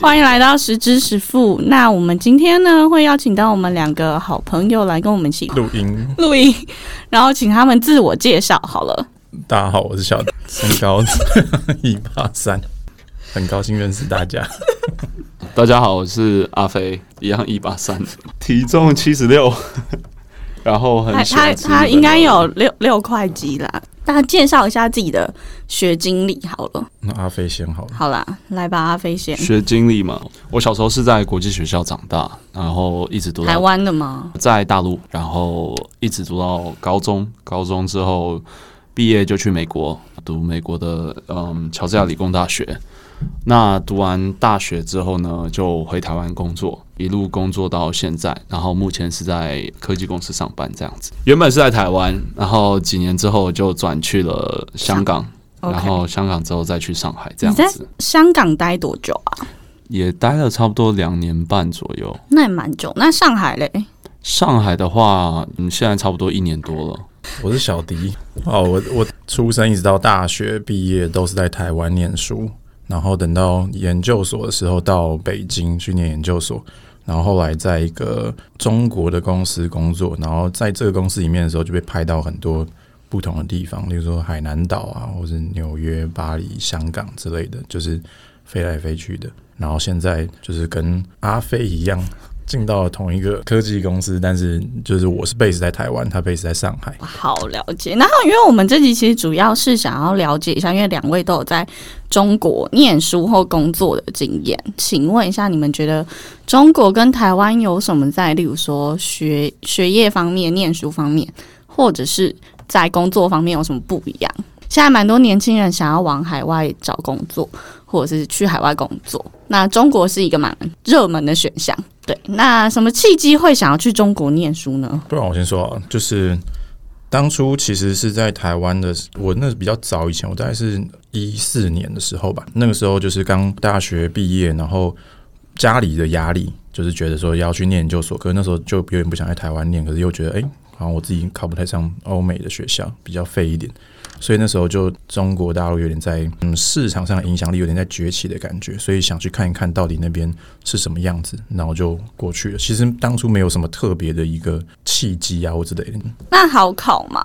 欢迎来到十知十富。那我们今天呢，会邀请到我们两个好朋友来跟我们一起录音。录音，然后请他们自我介绍好了。大家好，我是小，身高一八三，很高兴认识大家。大家好，我是阿飞，一样一八三，体重七十六，然后很他他他应该有六六块肌啦。大家介绍一下自己的学经历好了。那阿飞先好了。好啦，来吧，阿飞先。学经历嘛，我小时候是在国际学校长大，然后一直读台湾的吗？在大陆，然后一直读到高中，高中之后毕业就去美国读美国的嗯乔治亚理工大学。那读完大学之后呢，就回台湾工作，一路工作到现在，然后目前是在科技公司上班这样子。原本是在台湾，然后几年之后就转去了香港，然后香港之后再去上海这样子。你在香港待多久啊？也待了差不多两年半左右。那也蛮久。那上海嘞？上海的话，嗯，现在差不多一年多了。我是小迪哦，我我出生一直到大学毕业都是在台湾念书。然后等到研究所的时候，到北京去念研究所，然后后来在一个中国的公司工作，然后在这个公司里面的时候，就被派到很多不同的地方，例如说海南岛啊，或是纽约、巴黎、香港之类的，就是飞来飞去的。然后现在就是跟阿飞一样。进到了同一个科技公司，但是就是我是 base 在台湾，他 base 在上海。好了解。然后，因为我们这集其实主要是想要了解一下，因为两位都有在中国念书或工作的经验，请问一下，你们觉得中国跟台湾有什么在，例如说学学业方面、念书方面，或者是在工作方面有什么不一样？现在蛮多年轻人想要往海外找工作，或者是去海外工作。那中国是一个蛮热门的选项。对，那什么契机会想要去中国念书呢？不然我先说啊，就是当初其实是在台湾的，我那比较早以前，我大概是一四年的时候吧。那个时候就是刚大学毕业，然后家里的压力就是觉得说要去念研究所，可是那时候就有点不想在台湾念，可是又觉得哎。好像我自己考不太上欧美的学校，比较废一点，所以那时候就中国大陆有点在嗯市场上的影响力有点在崛起的感觉，所以想去看一看到底那边是什么样子，然后就过去了。其实当初没有什么特别的一个契机啊或之类的。那好考吗？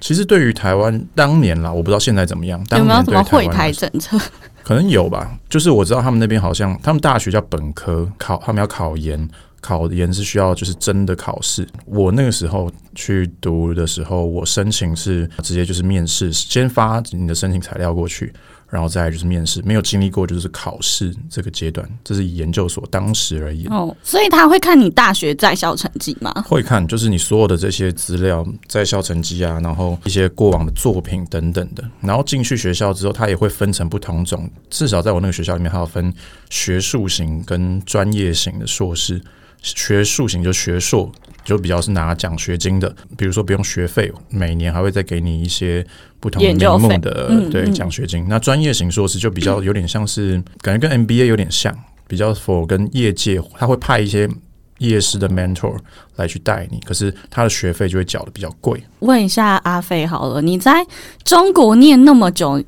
其实对于台湾当年啦，我不知道现在怎么样。有没有什么会台政策？可能有吧。就是我知道他们那边好像他们大学叫本科考，他们要考研。考研是需要就是真的考试。我那个时候去读的时候，我申请是直接就是面试，先发你的申请材料过去，然后再就是面试，没有经历过就是考试这个阶段。这是以研究所当时而已。哦，所以他会看你大学在校成绩吗？会看，就是你所有的这些资料、在校成绩啊，然后一些过往的作品等等的。然后进去学校之后，他也会分成不同种，至少在我那个学校里面，还要分学术型跟专业型的硕士。学术型就学硕，就比较是拿奖学金的，比如说不用学费，每年还会再给你一些不同名目的对奖学金。那专业型硕士就比较 有点像是，感觉跟 MBA 有点像，比较 for 跟业界，他会派一些业师的 mentor 来去带你，可是他的学费就会缴的比较贵。问一下阿飞好了，你在中国念那么久，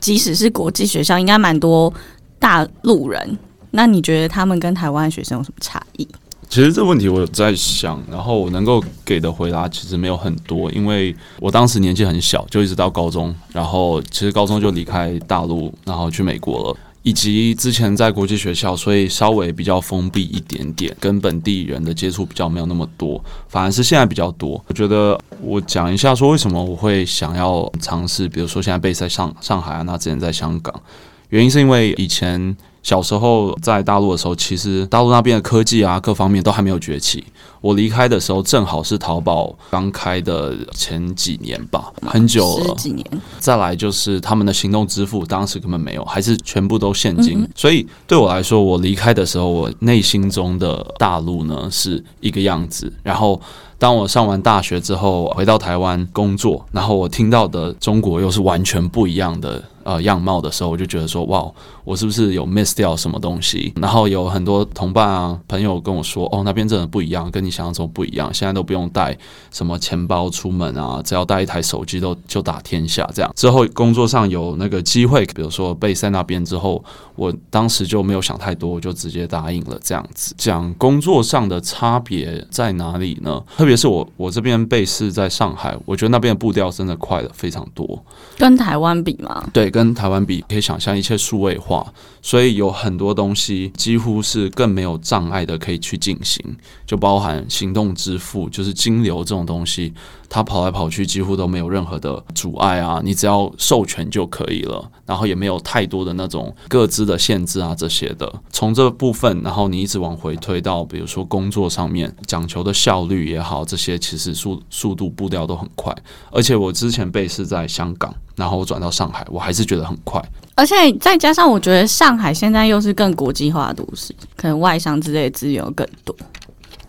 即使是国际学校，应该蛮多大陆人，那你觉得他们跟台湾学生有什么差异？其实这个问题我有在想，然后我能够给的回答其实没有很多，因为我当时年纪很小，就一直到高中，然后其实高中就离开大陆，然后去美国了，以及之前在国际学校，所以稍微比较封闭一点点，跟本地人的接触比较没有那么多，反而是现在比较多。我觉得我讲一下说为什么我会想要尝试，比如说现在被在上上海啊，那之前在香港，原因是因为以前。小时候在大陆的时候，其实大陆那边的科技啊，各方面都还没有崛起。我离开的时候，正好是淘宝刚开的前几年吧，很久了。几年。再来就是他们的行动支付，当时根本没有，还是全部都现金。所以对我来说，我离开的时候，我内心中的大陆呢是一个样子。然后当我上完大学之后，回到台湾工作，然后我听到的中国又是完全不一样的。呃样貌的时候，我就觉得说，哇，我是不是有 miss 掉什么东西？然后有很多同伴啊朋友跟我说，哦，那边真的不一样，跟你想象中不一样。现在都不用带什么钱包出门啊，只要带一台手机都就打天下。这样之后工作上有那个机会，比如说被在那边之后，我当时就没有想太多，我就直接答应了。这样子讲工作上的差别在哪里呢？特别是我我这边被试在上海，我觉得那边的步调真的快了非常多。跟台湾比吗？对，跟台湾比，可以想象一切数位化，所以有很多东西几乎是更没有障碍的可以去进行，就包含行动支付，就是金流这种东西，它跑来跑去几乎都没有任何的阻碍啊，你只要授权就可以了，然后也没有太多的那种各自的限制啊这些的。从这部分，然后你一直往回推到，比如说工作上面讲求的效率也好，这些其实速速度步调都很快，而且我之前被是在香港。然后我转到上海，我还是觉得很快，而且再加上我觉得上海现在又是更国际化的都市，可能外商之类的资源更多。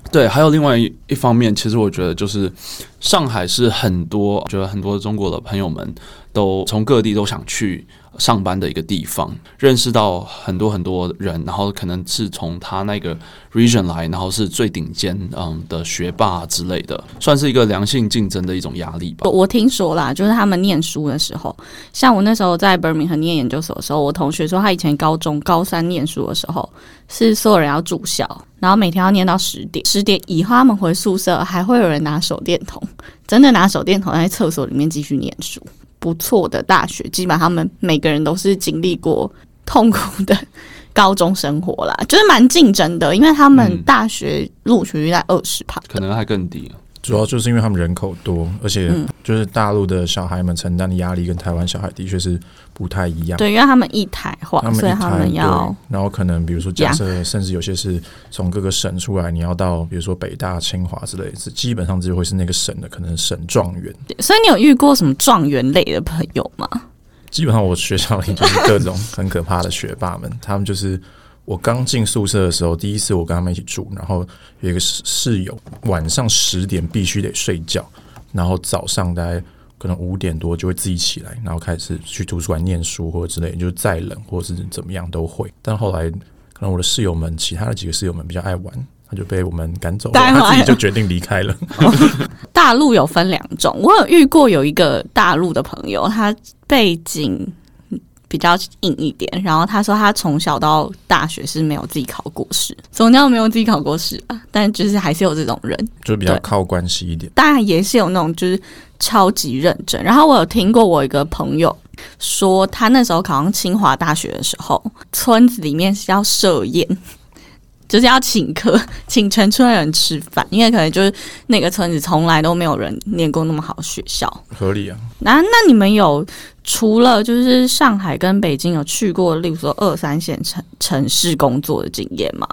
对，还有另外一一方面，其实我觉得就是上海是很多，觉得很多中国的朋友们都从各地都想去。上班的一个地方，认识到很多很多人，然后可能是从他那个 region 来，然后是最顶尖嗯的学霸之类的，算是一个良性竞争的一种压力吧。我听说啦，就是他们念书的时候，像我那时候在 Birmingham 念研究所的时候，我同学说他以前高中高三念书的时候，是所有人要住校，然后每天要念到十点，十点以后他们回宿舍，还会有人拿手电筒，真的拿手电筒在厕所里面继续念书。不错的大学，基本上他们每个人都是经历过痛苦的高中生活啦，就是蛮竞争的，因为他们大学录取率在二十趴，可能还更低。主要就是因为他们人口多，而且就是大陆的小孩们承担的压力跟台湾小孩的确是不太一样。对，因为他们一台化，所以他们要，然后可能比如说假设，甚至有些是从各个省出来，你要到比如说北大、清华之类，是基本上就会是那个省的可能省状元。所以你有遇过什么状元类的朋友吗？基本上我学校里就是各种很可怕的学霸们，他们就是。我刚进宿舍的时候，第一次我跟他们一起住，然后有一个室室友，晚上十点必须得睡觉，然后早上大概可能五点多就会自己起来，然后开始去图书馆念书或者之类，就是再冷或者是怎么样都会。但后来可能我的室友们，其他的几个室友们比较爱玩，他就被我们赶走了，他自己就决定离开了。大陆有分两种，我有遇过有一个大陆的朋友，他背景。比较硬一点，然后他说他从小到大学是没有自己考过试，总教没有自己考过试啊，但就是还是有这种人，就比较靠关系一点。当然也是有那种就是超级认真。然后我有听过我一个朋友说，他那时候考上清华大学的时候，村子里面是要设宴。就是要请客，请全村人吃饭，因为可能就是那个村子从来都没有人念过那么好的学校，合理啊。那那你们有除了就是上海跟北京有去过，例如说二三线城城市工作的经验吗？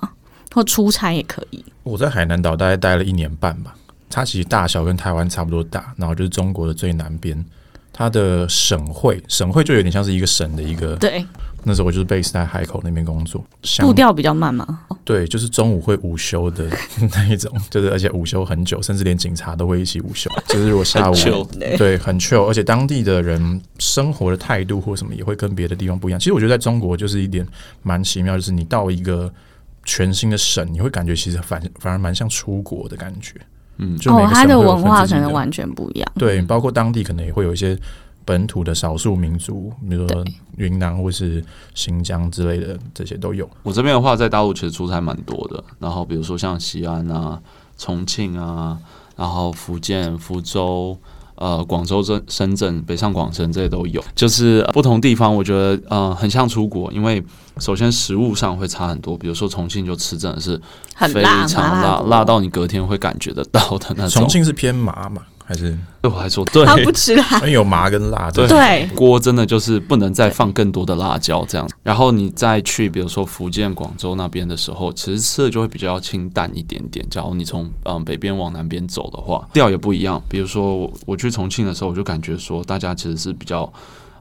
或出差也可以。我在海南岛大概待了一年半吧，它其实大小跟台湾差不多大，然后就是中国的最南边，它的省会省会就有点像是一个省的一个对。那时候我就是 base 在海口那边工作，步调比较慢嘛。对，就是中午会午休的 那一种，就是而且午休很久，甚至连警察都会一起午休。就是如果下午对很 chill，而且当地的人生活的态度或什么也会跟别的地方不一样。其实我觉得在中国就是一点蛮奇妙，就是你到一个全新的省，你会感觉其实反反而蛮像出国的感觉。嗯，就哦，它的文化可能完全不一样。对，包括当地可能也会有一些。本土的少数民族，比如说云南或是新疆之类的，这些都有。我这边的话，在大陆其实出差蛮多的。然后，比如说像西安啊、重庆啊，然后福建福州、呃广州、深深圳、北上广深这些都有。就是不同地方，我觉得呃很像出国，因为首先食物上会差很多。比如说重庆就吃真的是非常辣，辣到你隔天会感觉得到的那种。重庆是偏麻嘛？还是对我来说，对他不吃辣，有麻跟辣。对锅真的就是不能再放更多的辣椒这样。然后你再去，比如说福建、广州那边的时候，其实吃的就会比较清淡一点点。假如你从嗯北边往南边走的话，调也不一样。比如说我我去重庆的时候，我就感觉说大家其实是比较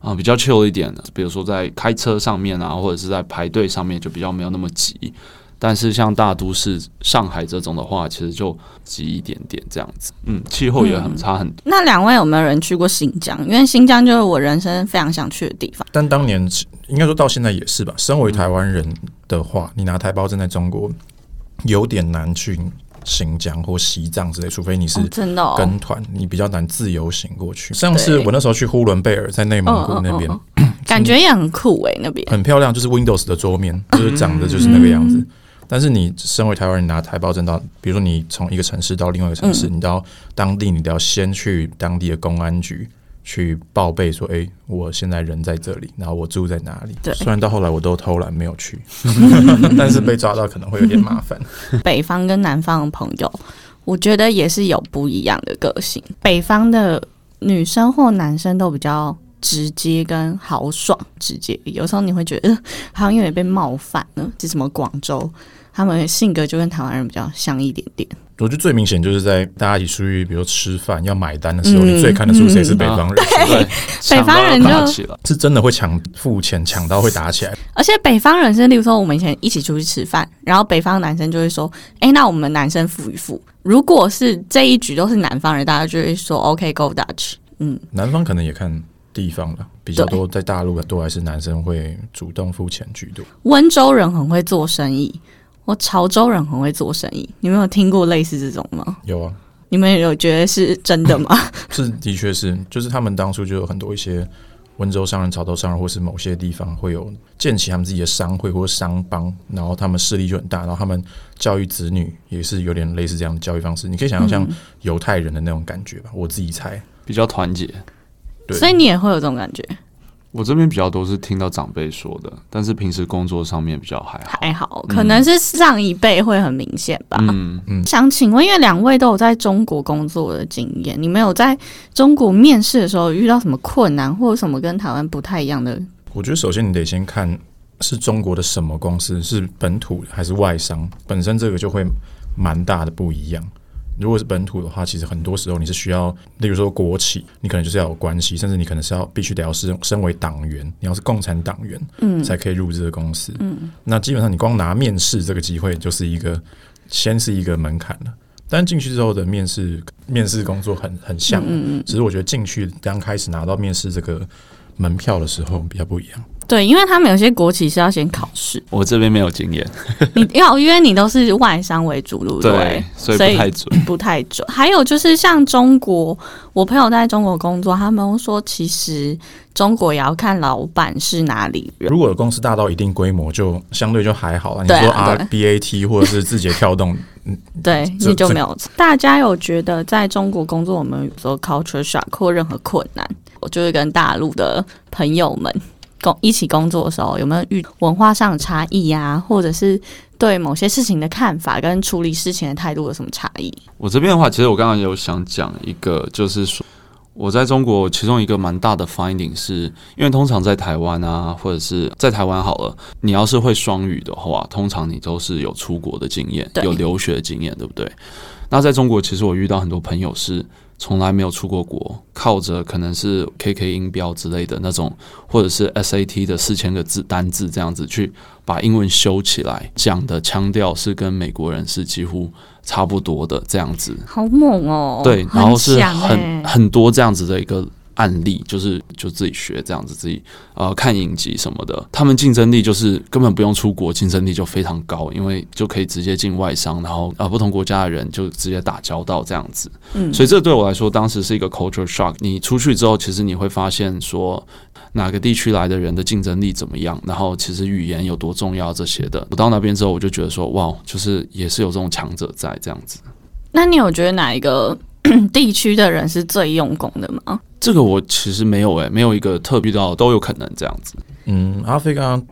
啊比较 chill 一点的。比如说在开车上面啊，或者是在排队上面，就比较没有那么急。但是像大都市上海这种的话，其实就挤一点点这样子。嗯，气候也很差很多。那两位有没有人去过新疆？因为新疆就是我人生非常想去的地方。但当年应该说到现在也是吧。身为台湾人的话，你拿台胞证在中国有点难去新疆或西藏之类，除非你是哦、真的、哦、跟团，你比较难自由行过去。像是我那时候去呼伦贝尔，在内蒙古那边，嗯嗯嗯感觉也很酷诶、欸，那边很漂亮，就是 Windows 的桌面，就是长得就是那个样子。但是你身为台湾人拿台胞证到，比如说你从一个城市到另外一个城市，你到当地，你都要先去当地的公安局去报备说，哎、我现在人在这里，然后我住在哪里。对虽然到后来我都偷懒没有去，但是被抓到可能会有点麻烦。北方跟南方的朋友，我觉得也是有不一样的个性。北方的女生或男生都比较直接跟豪爽，直接有时候你会觉得、呃、好像有点被冒犯了。是什么广州，他们的性格就跟台湾人比较像一点点。我觉得最明显就是在大家一起出去，比如吃饭要买单的时候，你最看得出谁是北方人，对，北方人就，是真的会抢付钱，抢到会打起来。而且北方人是，例如说我们以前一起出去吃饭，然后北方男生就会说：“哎、那我们男生付一付。”如果是这一局都是南方人，大家就会说：“OK，Go、Dutch。”嗯，南方可能也看地方了，比较多在大陆多还是男生会主动付钱居多。温州人很会做生意，我潮州人很会做生意。你们有听过类似这种吗？有啊，你们有觉得是真的吗？是的确是，就是他们当初就有很多一些温州商人、潮州商人，或是某些地方会有建起他们自己的商会或者商帮，然后他们势力就很大，然后他们教育子女也是有点类似这样的教育方式。你可以想象像犹太人的那种感觉吧，我自己猜。比较团结。对所以你也会有这种感觉？我这边比较多是听到长辈说的，但是平时工作上面比较还好。还好，可能是上一辈会很明显吧。嗯，想请问，因为两位都有在中国工作的经验，你们有在中国面试的时候遇到什么困难，或者什么跟台湾不太一样的？我觉得首先你得先看是中国的什么公司，是本土还是外商，本身这个就会蛮大的不一样。如果是本土的话，其实很多时候你是需要，例如说国企，你可能就是要有关系，甚至你可能是要必须得要是身为党员，你要是共产党员，嗯，才可以入这个公司，嗯，那基本上你光拿面试这个机会就是一个，先是一个门槛了。但进去之后的面试面试工作很很像，嗯嗯，只是我觉得进去刚开始拿到面试这个门票的时候比较不一样。对，因为他们有些国企是要先考试，我这边没有经验，你要 因为你都是外商为主，对不对？所以不太准，不太准。还有就是像中国，我朋友在中国工作，他们说其实中国也要看老板是哪里人。如果公司大到一定规模，就相对就还好了。你说 R 对 B A T 或者是字节跳动，对，这你就没有。大家有觉得在中国工作，我们有时候 culture shock 或任何困难，我就会跟大陆的朋友们工一起工作的时候，有没有遇文化上的差异呀、或者是对某些事情的看法跟处理事情的态度有什么差异？我这边的话，其实我刚刚有想讲一个，就是说我在中国其中一个蛮大的 finding 是，因为通常在台湾啊，或者是在台湾好了，你要是会双语的话，通常你都是有出国的经验，有留学的经验，对不对？那在中国，其实我遇到很多朋友是从来没有出过国，靠着可能是 KK 音标之类的那种，或者是 SAT 的四千个字单字这样子去把英文修起来，讲的腔调是跟美国人是几乎差不多的这样子。好猛哦！对，然后是强很欸很多这样子的一个案例，就是就自己学这样子，自己呃看影集什么的，他们竞争力就是根本不用出国，竞争力就非常高，因为就可以直接进外商，然后呃不同国家的人就直接打交道这样子。嗯所以这对我来说当时是一个 culture shock。你出去之后，其实你会发现说。哪个地区来的人的竞争力怎么样？然后其实语言有多重要这些的。我到那边之后，我就觉得说，哇，就是也是有这种强者在这样子。那你有觉得哪一个 地区的人是最用功的吗？这个我其实没有诶、没有一个特别到都有可能这样子。嗯，阿飞刚刚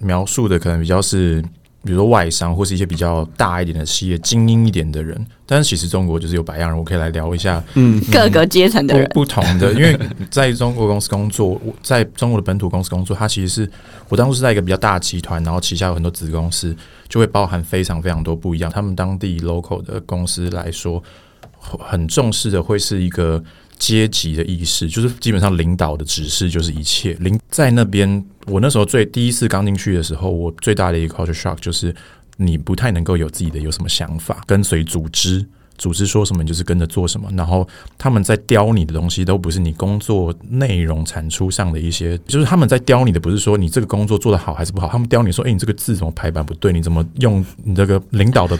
描述的可能比较是，比如说外商或是一些比较大一点的企业、精英一点的人，但是其实中国就是有百样人，我可以来聊一下嗯，各个阶层的人，不不同的，因为在中国公司工作，我在中国的本土公司工作，它其实是我当初是在一个比较大的集团，然后旗下有很多子公司，就会包含非常非常多不一样。他们当地 local 的公司来说，很重视的会是一个阶级的意识，就是基本上领导的指示就是一切。领在那边，我那时候最第一次刚进去的时候，我最大的一个 culture shock 就是你不太能够有自己的有什么想法，跟随组织。组织说什么，你就是跟着做什么。然后他们在雕你的东西，都不是你工作内容产出上的一些，就是他们在雕你的，不是说你这个工作做得好还是不好。他们雕你说，哎，你这个字怎么排版不对？你怎么用你这个领导的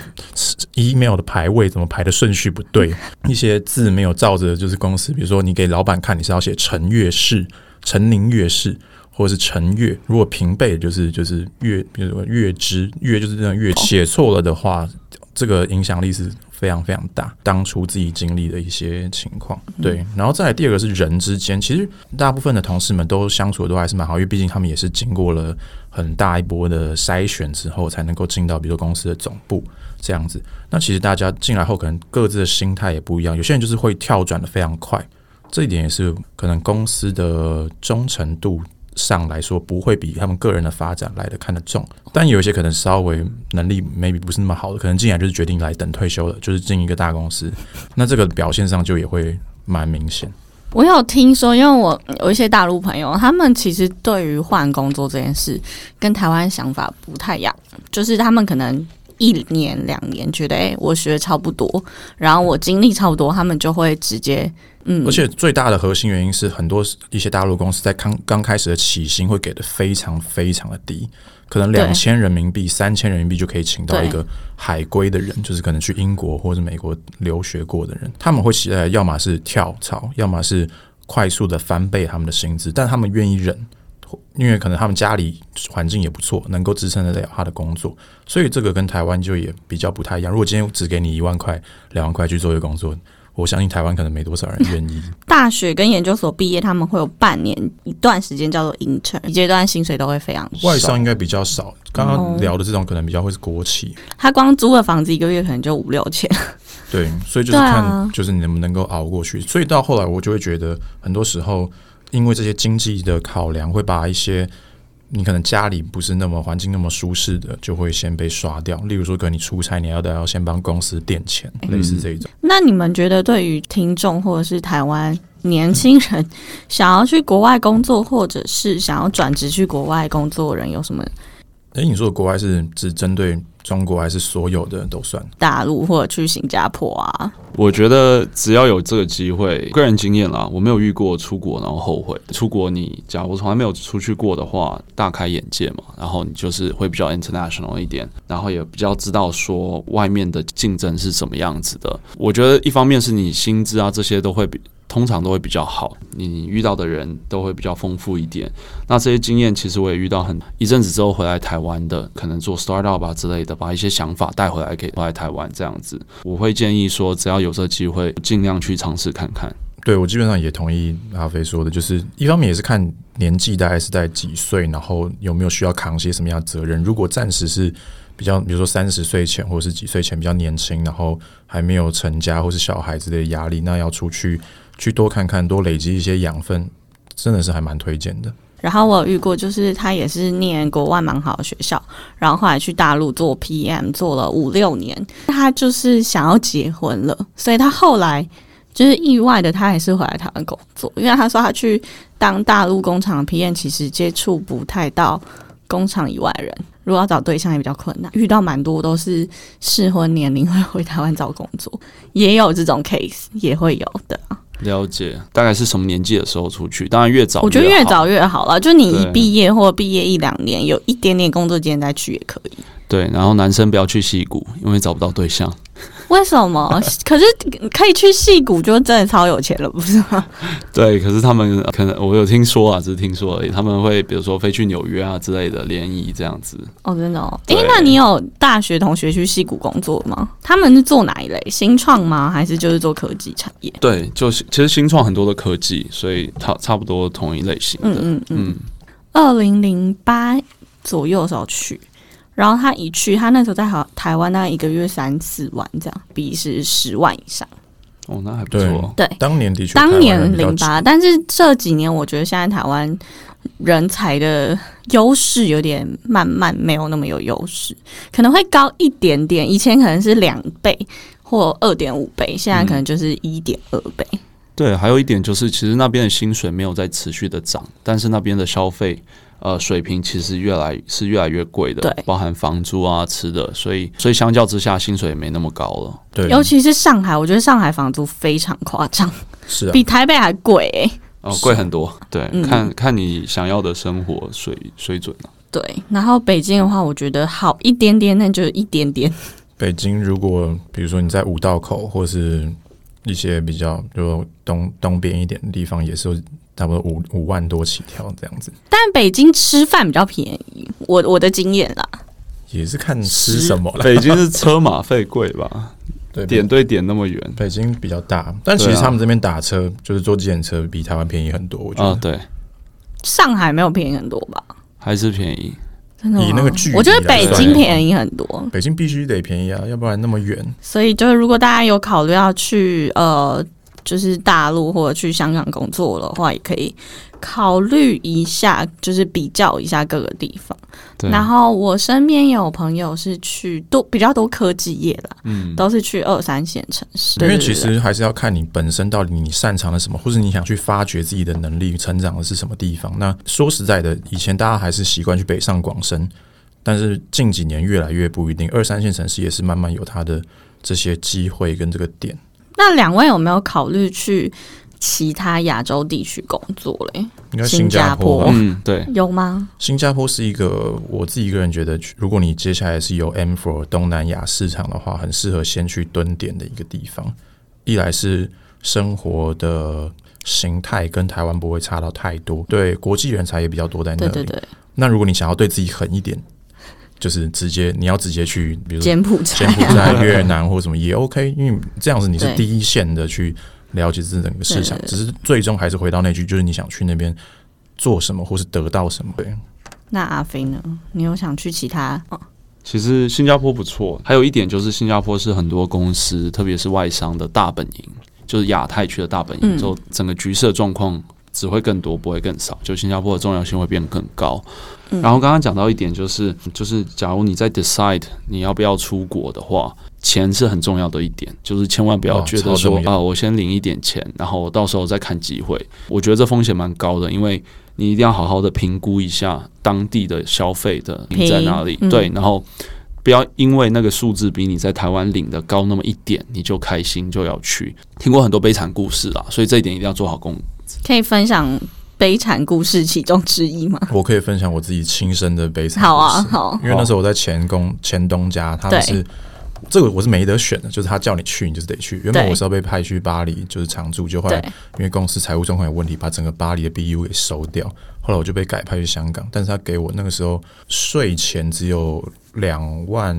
email 的排位怎么排的顺序不对？一些字没有照着，就是公司，比如说你给老板看，你是要写陈月氏、陈宁月氏，或者是陈月。如果平辈就是就是月，比如说月之月，就是这样月写错了的话，这个影响力是。非常非常大，当初自己经历的一些情况，对，然后再来第二个是人之间，其实大部分的同事们都相处的都还是蛮好，因为毕竟他们也是经过了很大一波的筛选之后，才能够进到比如说公司的总部这样子。那其实大家进来后，可能各自的心态也不一样，有些人就是会跳转的非常快，这一点也是可能公司的忠诚度。上来说不会比他们个人的发展来的看得重，但有一些可能稍微能力 maybe 不是那么好的，可能进来就是决定来等退休了，就是进一个大公司，那这个表现上就也会蛮明显。我有听说，因为我有一些大陆朋友，他们其实对于换工作这件事跟台湾想法不太一样，就是他们可能一年两年觉得，哎，我学差不多，然后我经历差不多，他们就会直接。嗯，而且最大的核心原因是，很多一些大陆公司在刚刚开始的起薪会给的非常非常的低，可能两千人民币、三千人民币就可以请到一个海归的人，就是可能去英国或者美国留学过的人，他们会期待要么是跳槽，要么是快速的翻倍他们的薪资，但他们愿意忍，因为可能他们家里环境也不错，能够支撑得了他的工作，所以这个跟台湾就也比较不太一样。如果今天只给你一万块、两万块去做一个工作。我相信台湾可能没多少人愿意。大学跟研究所毕业，他们会有半年一段时间叫做 intern，阶段薪水都会非常少。外商应该比较少。刚刚聊的这种可能比较会是国企，他光租个房子一个月可能就五六千。对，所以就是看就是你能不能够熬过去。所以到后来我就会觉得，很多时候因为这些经济的考量，会把一些。你可能家里不是那么环境那么舒适的，就会先被刷掉。例如说，可能你出差，你要得要先帮公司垫钱，类似这一种。那你们觉得，对于听众或者是台湾年轻人想要去国外工作，或者是想要转职去国外工作的人，有什么？哎，你说的国外是只针对中国，还是所有的都算？大陆或者去新加坡啊？我觉得只要有这个机会，个人经验啦，我没有遇过出国然后后悔。出国你假如从来没有出去过的话，大开眼界嘛。然后你就是会比较 international 一点，然后也比较知道说外面的竞争是什么样子的。我觉得一方面是你薪资啊这些都会比。通常都会比较好，你遇到的人都会比较丰富一点。那这些经验其实我也遇到很一阵子之后回来台湾的，可能做 startup 吧之类的，把一些想法带回来给回来台湾这样子。我会建议说，只要有这机会，尽量去尝试看看。对我基本上也同意阿飞说的，就是一方面也是看年纪大概是在几岁，然后有没有需要扛些什么样的责任。如果暂时是比较，比如说三十岁前或者是几岁前比较年轻，然后还没有成家或是小孩子的压力，那要出去。去多看看，多累积一些养分，真的是还蛮推荐的。然后我遇过，就是他也是念国外蛮好的学校，然后后来去大陆做 PM，做了五六年。他就是想要结婚了，所以他后来就是意外的，他还是回来台湾工作，因为他说他去当大陆工厂 PM，其实接触不太到工厂以外人，如果要找对象也比较困难。遇到蛮多都是适婚年龄会回台湾找工作，也有这种 case，也会有的。了解，大概是什么年纪的时候出去？当然越早，我觉得越早越好了。就你一毕业或毕业一两年，有一点点工作经验再去也可以。对，然后男生不要去戏谷，因为找不到对象。为什么？可是可以去戏谷，就真的超有钱了，不是吗？对，可是他们 可能我有听说啊，只是听说而已。他们会比如说飞去纽约啊之类的联谊这样子。哦，真的哦。哎，那你有大学同学去戏谷工作吗？他们是做哪一类？新创吗？还是就是做科技产业？对，就是其实新创很多的科技，所以差差不多同一类型的。嗯嗯嗯。二零零八左右时候去。然后他一去，他那时候在好台湾，大概一个月三四万这样，比是十万以上。哦，那还不错。对，当年的确，当年零八，但是这几年我觉得现在台湾人才的优势有点慢慢没有那么有优势，可能会高一点点。以前可能是两倍或二点五倍，现在可能就是一点二倍。对，还有一点就是，其实那边的薪水没有在持续的涨，但是那边的消费。呃水平其实越来是越来越贵的，对包含房租啊、吃的，所以所以相较之下，薪水也没那么高了。对，尤其是上海，我觉得上海房租非常夸张，是啊，比台北还贵、欸。哦，贵很多，对，嗯看看你想要的生活水水准啊。对，然后北京的话，我觉得好一点点，那就是一点点。北京，如果比如说你在五道口或是一些比较就东东边一点的地方，也是有差不多五五万多起跳这样子，但北京吃饭比较便宜，我我的经验啦。也是看吃什么了。北京是车马费贵吧？对，点对点那么远北京比较大，但其实他们这边打车就是坐计程车比台湾便宜很多，我觉得。啊，对，上海没有便宜很多吧？还是便宜。真的吗以那个距离我觉得北京便宜很多。北京必须得便宜啊，要不然那么远。所以就是，如果大家有考虑要去呃，就是大陆或者去香港工作的话，也可以考虑一下，就是比较一下各个地方。然后我身边也有朋友是去多比较多科技业啦，嗯，都是去二三线城市。因为其实还是要看你本身到底你擅长的什么，或者你想去发掘自己的能力、成长的是什么地方。那说实在的，以前大家还是习惯去北上广深，但是近几年越来越不一定，二三线城市也是慢慢有它的这些机会跟这个点。那两位有没有考虑去其他亚洲地区工作嘞？应该新新加加坡嗯，对，有吗？新加坡是一个我自己一个人觉得，如果你接下来是有 M for 东南亚市场的话，很适合先去蹲点的一个地方。一来是生活的形态跟台湾不会差到太多，对国际人才也比较多在那里。对对对，那如果你想要对自己狠一点，就是直接你要直接去，比如柬埔寨柬埔寨、越南或什么也 OK，因为这样子你是第一线的去了解这整个市场只是最终还是回到那句，就是你想去那边做什么或是得到什么。对，那阿飞呢？你有想去其他？哦其实新加坡不错，还有一点就是新加坡是很多公司，特别是外商的大本营，就是亚太区的大本营，嗯之后整个局势的状况只会更多，不会更少。就新加坡的重要性会变更高。嗯然后刚刚讲到一点，就是就是假如你在 decide 你要不要出国的话，钱是很重要的一点，就是千万不要哦觉得说啊，我先领一点钱，然后我到时候再看机会。我觉得这风险蛮高的，因为你一定要好好的评估一下当地的消费的你在哪里，嗯对，然后。不要因为那个数字比你在台湾领的高那么一点，你就开心就要去。听过很多悲惨故事啊，所以这一点一定要做好功。可以分享悲惨故事其中之一吗？我可以分享我自己亲身的悲惨好啊，好，因为那时候我在前公前东家，他们是这个我是没得选的，就是他叫你去，你就是得去。原本我是要被派去巴黎，就是常驻，就后来，因为公司财务状况有问题，把整个巴黎的 BU 给收掉。后来我就被改派去香港，但是他给我那个时候税前只有两万，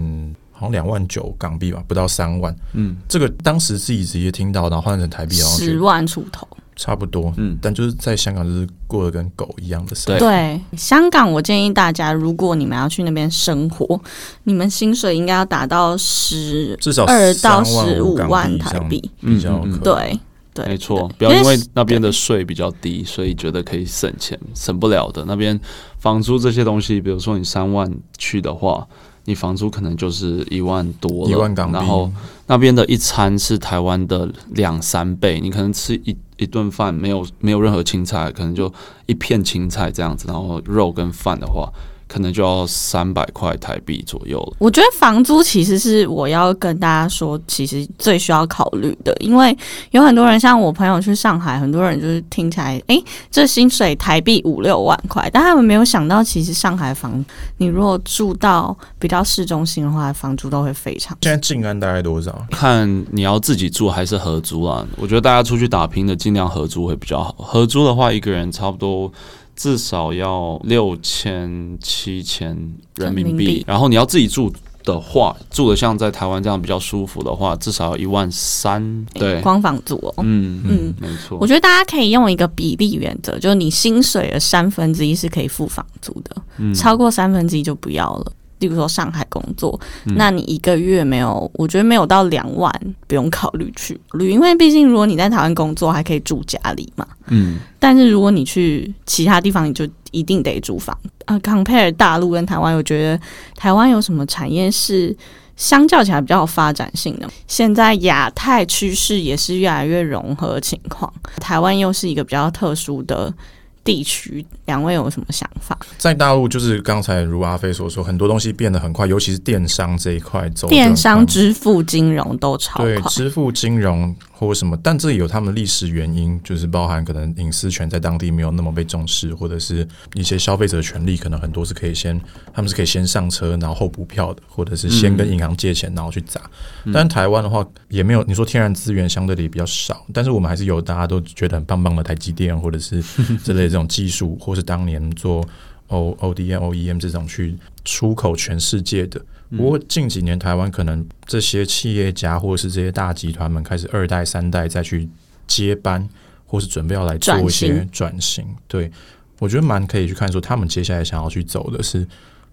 好像两万九港币吧，不到三万。嗯，这个当时自己直接听到，然后换成台币，十万出头。差不多。嗯但就是在香港就是过得跟狗一样的生活。对对，香港，我建议大家，如果你们要去那边生活，你们薪水应该要达到十至少二到十五万台币。比较嗯对对，没错，不要因为那边的税比较低，所以觉得可以省钱，省不了的。那边房租这些东西，比如说你三万去的话，你房租可能就是一万多了，一万港币，然后那边的一餐是台湾的两三倍，你可能吃一一顿饭没有没有任何青菜，可能就一片青菜这样子，然后肉跟饭的话，可能就要三百块台币左右了。我觉得房租其实是我要跟大家说，其实最需要考虑的，因为有很多人像我朋友去上海，很多人就是听起来，诶，这薪水台币五六万块，但他们没有想到，其实上海房，你如果住到比较市中心的话，房租都会非常。现在静安大概多少？看你要自己住还是合租啊？我觉得大家出去打拼的尽量合租会比较好。合租的话，一个人差不多至少要六千七千人民币然后你要自己住的话，住的像在台湾这样比较舒服的话，至少要一万三。对，光房租哦。嗯嗯嗯，没错我。觉得大家可以用一个比例原则，就是你薪水的三分之一是可以付房租的，嗯超过三分之一就不要了。例如说上海工作，嗯那你一个月没有，我觉得没有到两万，不用考虑去旅，因为毕竟如果你在台湾工作，还可以住家里嘛。嗯，但是如果你去其他地方，你就一定得租房啊。compare 大陆跟台湾，我觉得台湾有什么产业是相较起来比较有发展性的？现在亚太趋势也是越来越融合情况，台湾又是一个比较特殊的地区，两位有什么想法？在大陆，就是刚才如阿飞所说，很多东西变得很快，尤其是电商这一块走。电商、支付、金融都超对快。支付、金融或什么，但这有他们历史原因，就是包含可能隐私权在当地没有那么被重视，或者是一些消费者的权利，可能很多是可以先，他们是可以先上车，然后后补票的，或者是先跟银行借钱，然后去砸。但台湾的话，也没有你说天然资源相对的也比较少，但是我们还是有大家都觉得很棒棒的台积电，或者是这类这种技术，或是当年做 O O D M O E M 这种去出口全世界的。不过近几年台湾可能这些企业家或者是这些大集团们开始二代三代再去接班，或是准备要来做一些转转型。对我觉得蛮可以去看说他们接下来想要去走的是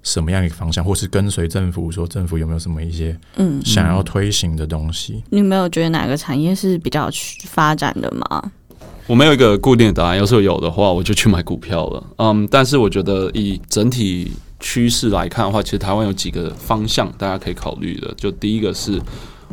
什么样一个方向，或是跟随政府说政府有没有什么一些嗯，想要推行的东西。你没有觉得哪个产业是比较去发展的吗？我没有一个固定的答案，要是有的话，我就去买股票了。嗯，但是我觉得以整体趋势来看的话，其实台湾有几个方向大家可以考虑的。就第一个是，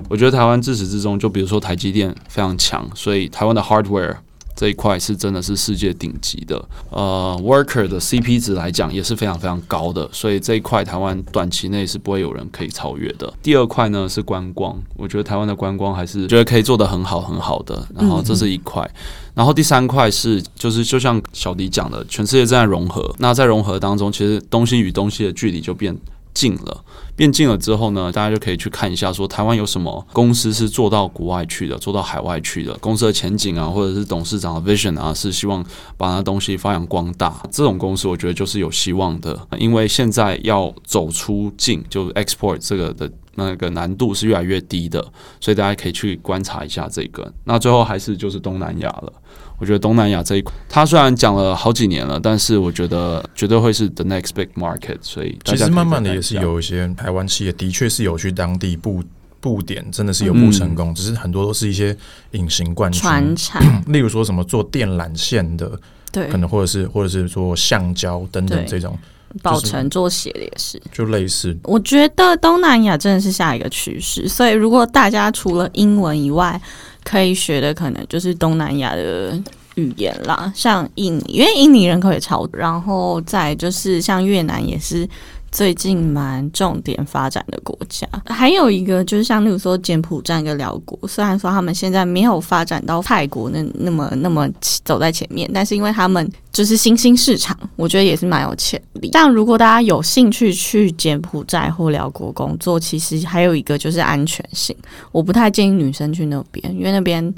我觉得台湾自始至终，就比如说台积电非常强，所以台湾的 hardware 这一块是真的是世界顶级的。呃，worker 的 CP 值来讲也是非常非常高的，所以这一块台湾短期内是不会有人可以超越的。第二块呢是观光，我觉得台湾的观光还是觉得可以做得很好很好的，然后这是一块。然后第三块是，就是就像小迪讲的，全世界正在融合。那在融合当中，其实东西与东西的距离就变近了。变近了之后呢，大家就可以去看一下，说台湾有什么公司是做到国外去的，做到海外去的，公司的前景啊，或者是董事长的 vision 啊，是希望把那东西发扬光大。这种公司我觉得就是有希望的，因为现在要走出境，就 export 这个的那个难度是越来越低的，所以大家可以去观察一下这个。那最后还是就是东南亚了。我觉得东南亚这一块，它虽然讲了好几年了，但是我觉得绝对会是 the next big market。所以大其实慢慢的也是有一些台湾企业的确是有去当地布布点，真的是有不成功，只是很多都是一些隐形冠军。传产 例如说什么做电缆线的，对可，能或者是或者是做橡胶等等对这种，宝成做鞋的也是。就类似我觉得东南亚真的是下一个趋势，所以如果大家除了英文以外，可以学的可能就是东南亚的语言啦，像印尼，因为印尼人口也超多，然后再就是像越南也是。最近蛮重点发展的国家，还有一个就是像例如说柬埔寨跟辽国，虽然说他们现在没有发展到泰国那那么那么走在前面，但是因为他们就是新兴市场，我觉得也是蛮有潜力。但如果大家有兴趣去柬埔寨或辽国工作，其实还有一个就是安全性，我不太建议女生去那边，因为那边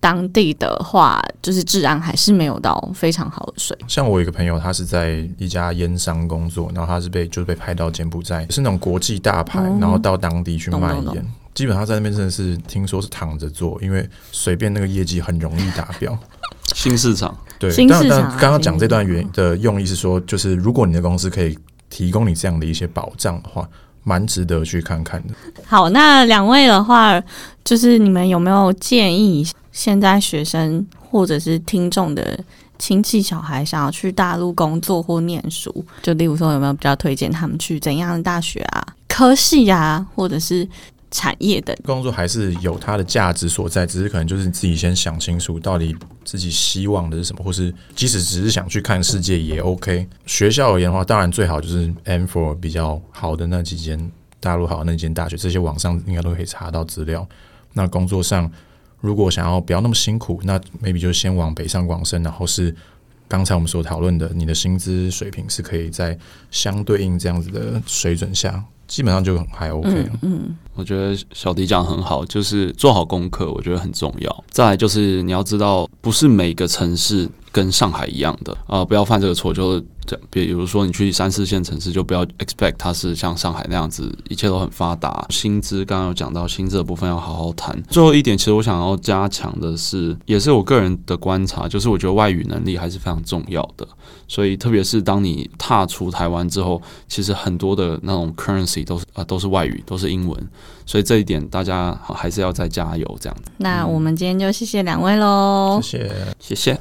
当地的话，就是治安还是没有到非常好的水平。像我有一个朋友，他是在一家烟商工作，然后他是被就是被派到柬埔寨，是那种国际大牌，哦然后到当地去卖懂懂烟。基本上在那边真的是听说是躺着做，因为随便那个业绩很容易达标。新市场。对，但新市场啊但刚刚讲这段原的用意是说，就是如果你的公司可以提供你这样的一些保障的话，蛮值得去看看的。好，那两位的话，就是你们有没有建议现在学生或者是听众的亲戚小孩想要去大陆工作或念书？就例如说，有没有比较推荐他们去怎样的大学啊、科系啊，或者是产业的？工作还是有它的价值所在，只是可能就是你自己先想清楚，到底自己希望的是什么，或是即使只是想去看世界也 OK。学校而言的话，当然最好就是 M for 比较好的那几间大陆好的那间大学，这些网上应该都可以查到资料。那工作上，如果想要不要那么辛苦，那 maybe 就先往北上广深，然后是刚才我们所讨论的，你的薪资水平是可以在相对应这样子的水准下，基本上就还 OK 了。嗯，我觉得小迪讲得很好，就是做好功课，我觉得很重要。再来就是你要知道，不是每个城市跟上海一样的啊、不要犯这个错。就是这，比如说你去三四线城市，就不要 expect 它是像上海那样子，一切都很发达。薪资刚刚有讲到薪资的部分要好好谈。最后一点，其实我想要加强的是，也是我个人的观察，就是我觉得外语能力还是非常重要的。所以特别是当你踏出台湾之后，其实很多的那种 currency 都是啊、都是外语，都是英文。所以这一点大家还是要再加油，这样子。那我们今天就谢谢两位喽。谢谢。谢谢。